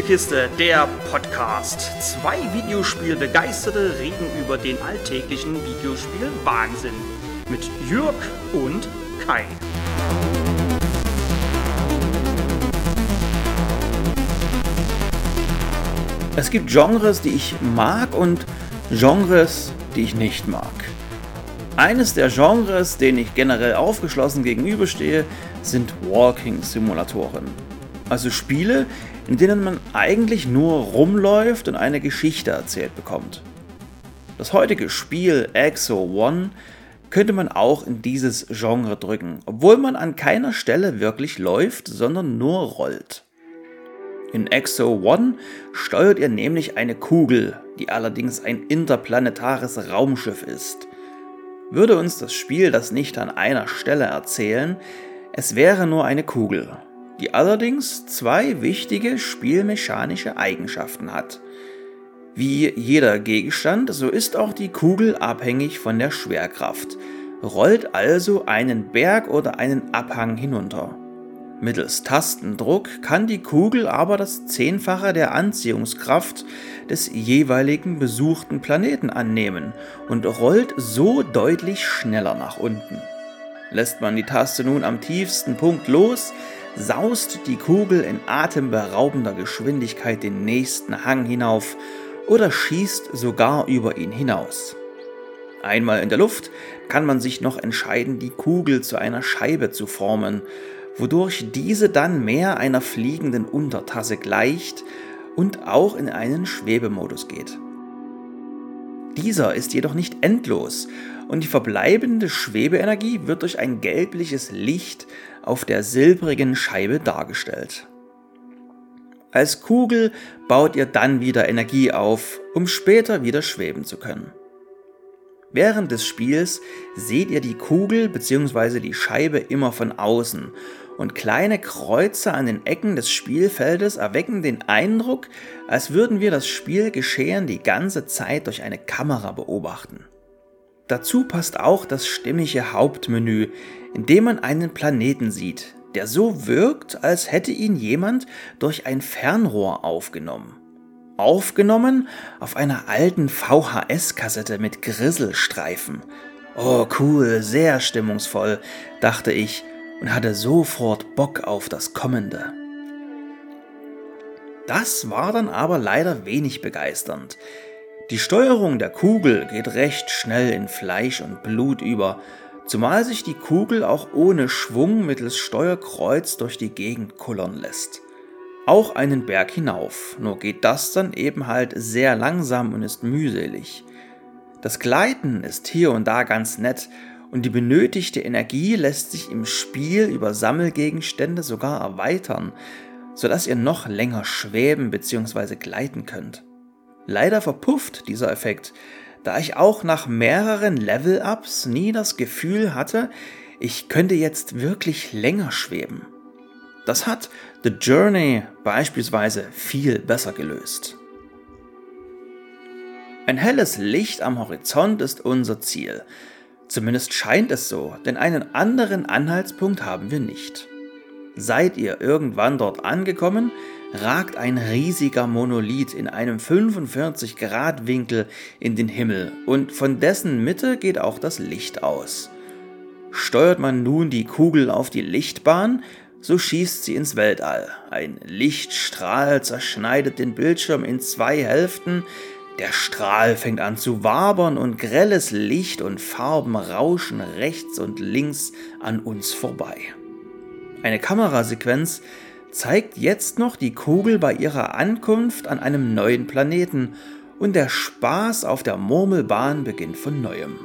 Spielekiste, der Podcast. Zwei Videospielbegeisterte reden über den alltäglichen Videospiel-Wahnsinn. Mit Jürg und Kai. Es gibt Genres, die ich mag und Genres, die ich nicht mag. Eines der Genres, denen ich generell aufgeschlossen gegenüberstehe, sind Walking-Simulatoren. Also Spiele, in denen man eigentlich nur rumläuft und eine Geschichte erzählt bekommt. Das heutige Spiel Exo One könnte man auch in dieses Genre drücken, obwohl man an keiner Stelle wirklich läuft, sondern nur rollt. In Exo One steuert ihr nämlich eine Kugel, die allerdings ein interplanetares Raumschiff ist. Würde uns das Spiel das nicht an einer Stelle erzählen, es wäre nur eine Kugel, die allerdings zwei wichtige spielmechanische Eigenschaften hat. Wie jeder Gegenstand, so ist auch die Kugel abhängig von der Schwerkraft, rollt also einen Berg oder einen Abhang hinunter. Mittels Tastendruck kann die Kugel aber das Zehnfache der Anziehungskraft des jeweiligen besuchten Planeten annehmen und rollt so deutlich schneller nach unten. Lässt man die Taste nun am tiefsten Punkt los, saust die Kugel in atemberaubender Geschwindigkeit den nächsten Hang hinauf oder schießt sogar über ihn hinaus. Einmal in der Luft kann man sich noch entscheiden, die Kugel zu einer Scheibe zu formen, wodurch diese dann mehr einer fliegenden Untertasse gleicht und auch in einen Schwebemodus geht. Dieser ist jedoch nicht endlos und die verbleibende Schwebeenergie wird durch ein gelbliches Licht auf der silbrigen Scheibe dargestellt. Als Kugel baut ihr dann wieder Energie auf, um später wieder schweben zu können. Während des Spiels seht ihr die Kugel bzw. die Scheibe immer von außen und kleine Kreuze an den Ecken des Spielfeldes erwecken den Eindruck, als würden wir das Spielgeschehen die ganze Zeit durch eine Kamera beobachten. Dazu passt auch das stimmige Hauptmenü, in dem man einen Planeten sieht, der so wirkt, als hätte ihn jemand durch ein Fernrohr aufgenommen. Aufgenommen auf einer alten VHS-Kassette mit Grisselstreifen. Oh cool, sehr stimmungsvoll, dachte ich und hatte sofort Bock auf das Kommende. Das war dann aber leider wenig begeisternd. Die Steuerung der Kugel geht recht schnell in Fleisch und Blut über, zumal sich die Kugel auch ohne Schwung mittels Steuerkreuz durch die Gegend kullern lässt. Auch einen Berg hinauf, nur geht das dann eben halt sehr langsam und ist mühselig. Das Gleiten ist hier und da ganz nett und die benötigte Energie lässt sich im Spiel über Sammelgegenstände sogar erweitern, sodass ihr noch länger schweben bzw. gleiten könnt. Leider verpufft dieser Effekt, da ich auch nach mehreren Level-Ups nie das Gefühl hatte, ich könnte jetzt wirklich länger schweben. Das hat The Journey beispielsweise viel besser gelöst. Ein helles Licht am Horizont ist unser Ziel. Zumindest scheint es so, denn einen anderen Anhaltspunkt haben wir nicht. Seid ihr irgendwann dort angekommen, ragt ein riesiger Monolith in einem 45-Grad-Winkel in den Himmel und von dessen Mitte geht auch das Licht aus. Steuert man nun die Kugel auf die Lichtbahn, so schießt sie ins Weltall. Ein Lichtstrahl zerschneidet den Bildschirm in zwei Hälften, der Strahl fängt an zu wabern und grelles Licht und Farben rauschen rechts und links an uns vorbei. Eine Kamerasequenz zeigt jetzt noch die Kugel bei ihrer Ankunft an einem neuen Planeten und der Spaß auf der Murmelbahn beginnt von neuem.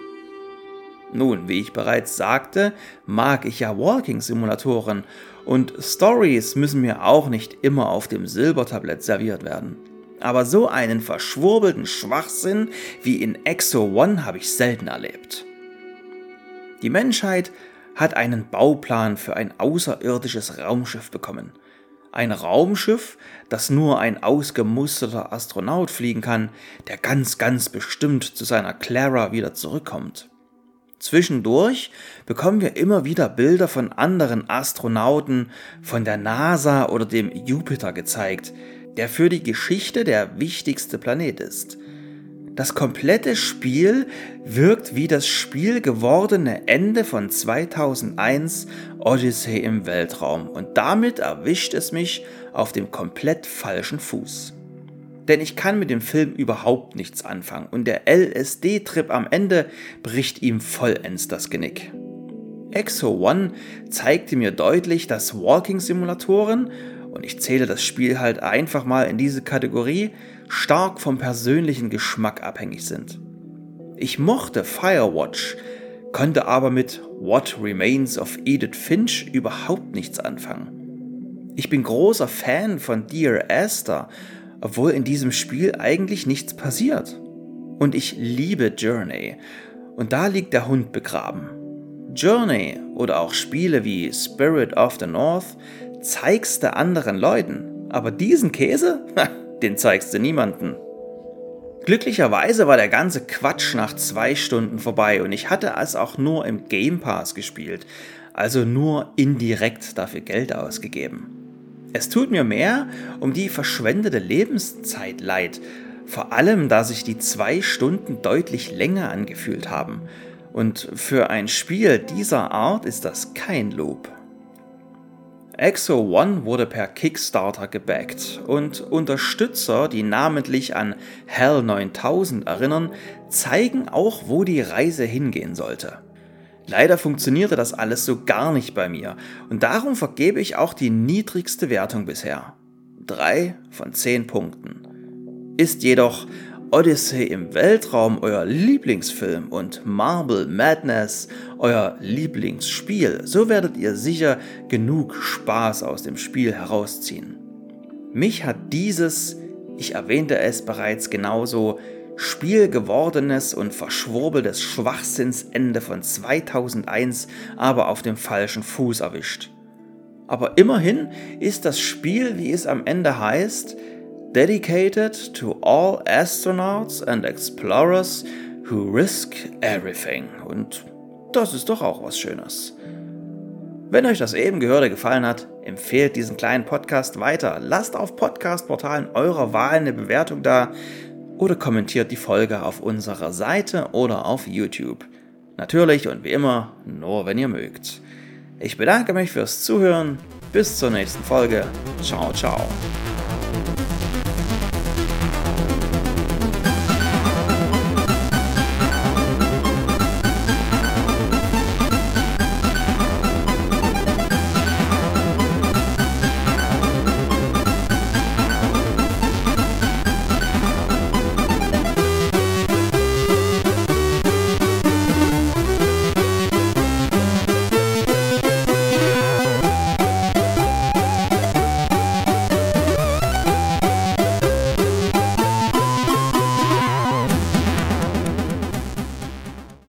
Nun, wie ich bereits sagte, mag ich ja Walking-Simulatoren und Stories müssen mir auch nicht immer auf dem Silbertablett serviert werden. Aber so einen verschwurbelten Schwachsinn wie in Exo One habe ich selten erlebt. Die Menschheit hat einen Bauplan für ein außerirdisches Raumschiff bekommen. Ein Raumschiff, das nur ein ausgemusterter Astronaut fliegen kann, der ganz, ganz bestimmt zu seiner Clara wieder zurückkommt. Zwischendurch bekommen wir immer wieder Bilder von anderen Astronauten, von der NASA oder dem Jupiter gezeigt, der für die Geschichte der wichtigste Planet ist. Das komplette Spiel wirkt wie das Spiel gewordene Ende von 2001 Odyssey im Weltraum und damit erwischt es mich auf dem komplett falschen Fuß. Denn ich kann mit dem Film überhaupt nichts anfangen und der LSD-Trip am Ende bricht ihm vollends das Genick. Exo One zeigte mir deutlich, dass Walking-Simulatoren, und ich zähle das Spiel halt einfach mal in diese Kategorie, stark vom persönlichen Geschmack abhängig sind. Ich mochte Firewatch, konnte aber mit What Remains of Edith Finch überhaupt nichts anfangen. Ich bin großer Fan von Dear Esther, obwohl in diesem Spiel eigentlich nichts passiert. Und ich liebe Journey, und da liegt der Hund begraben. Journey oder auch Spiele wie Spirit of the North zeigst du anderen Leuten, aber diesen Käse? den zeigst du niemanden. Glücklicherweise war der ganze Quatsch nach zwei Stunden vorbei und ich hatte es auch nur im Game Pass gespielt, also nur indirekt dafür Geld ausgegeben. Es tut mir mehr um die verschwendete Lebenszeit leid, vor allem da sich die zwei Stunden deutlich länger angefühlt haben. Und für ein Spiel dieser Art ist das kein Lob. Exo One wurde per Kickstarter gebackt und Unterstützer, die namentlich an Hell 9000 erinnern, zeigen auch, wo die Reise hingehen sollte. Leider funktionierte das alles so gar nicht bei mir und darum vergebe ich auch die niedrigste Wertung bisher. 3 von 10 Punkten. Ist jedoch Odyssey im Weltraum euer Lieblingsfilm und Marble Madness euer Lieblingsspiel, so werdet ihr sicher genug Spaß aus dem Spiel herausziehen. Mich hat dieses, ich erwähnte es bereits genauso, spielgewordenes und verschwurbeltes Schwachsinnsende von 2001 aber auf dem falschen Fuß erwischt. Aber immerhin ist das Spiel, wie es am Ende heißt, dedicated to all astronauts and explorers who risk everything. Und das ist doch auch was Schönes. Wenn euch das eben Gehörte gefallen hat, empfehlt diesen kleinen Podcast weiter. Lasst auf Podcast-Portalen eurer Wahl eine Bewertung da oder kommentiert die Folge auf unserer Seite oder auf YouTube. Natürlich und wie immer nur, wenn ihr mögt. Ich bedanke mich fürs Zuhören. Bis zur nächsten Folge. Ciao, ciao.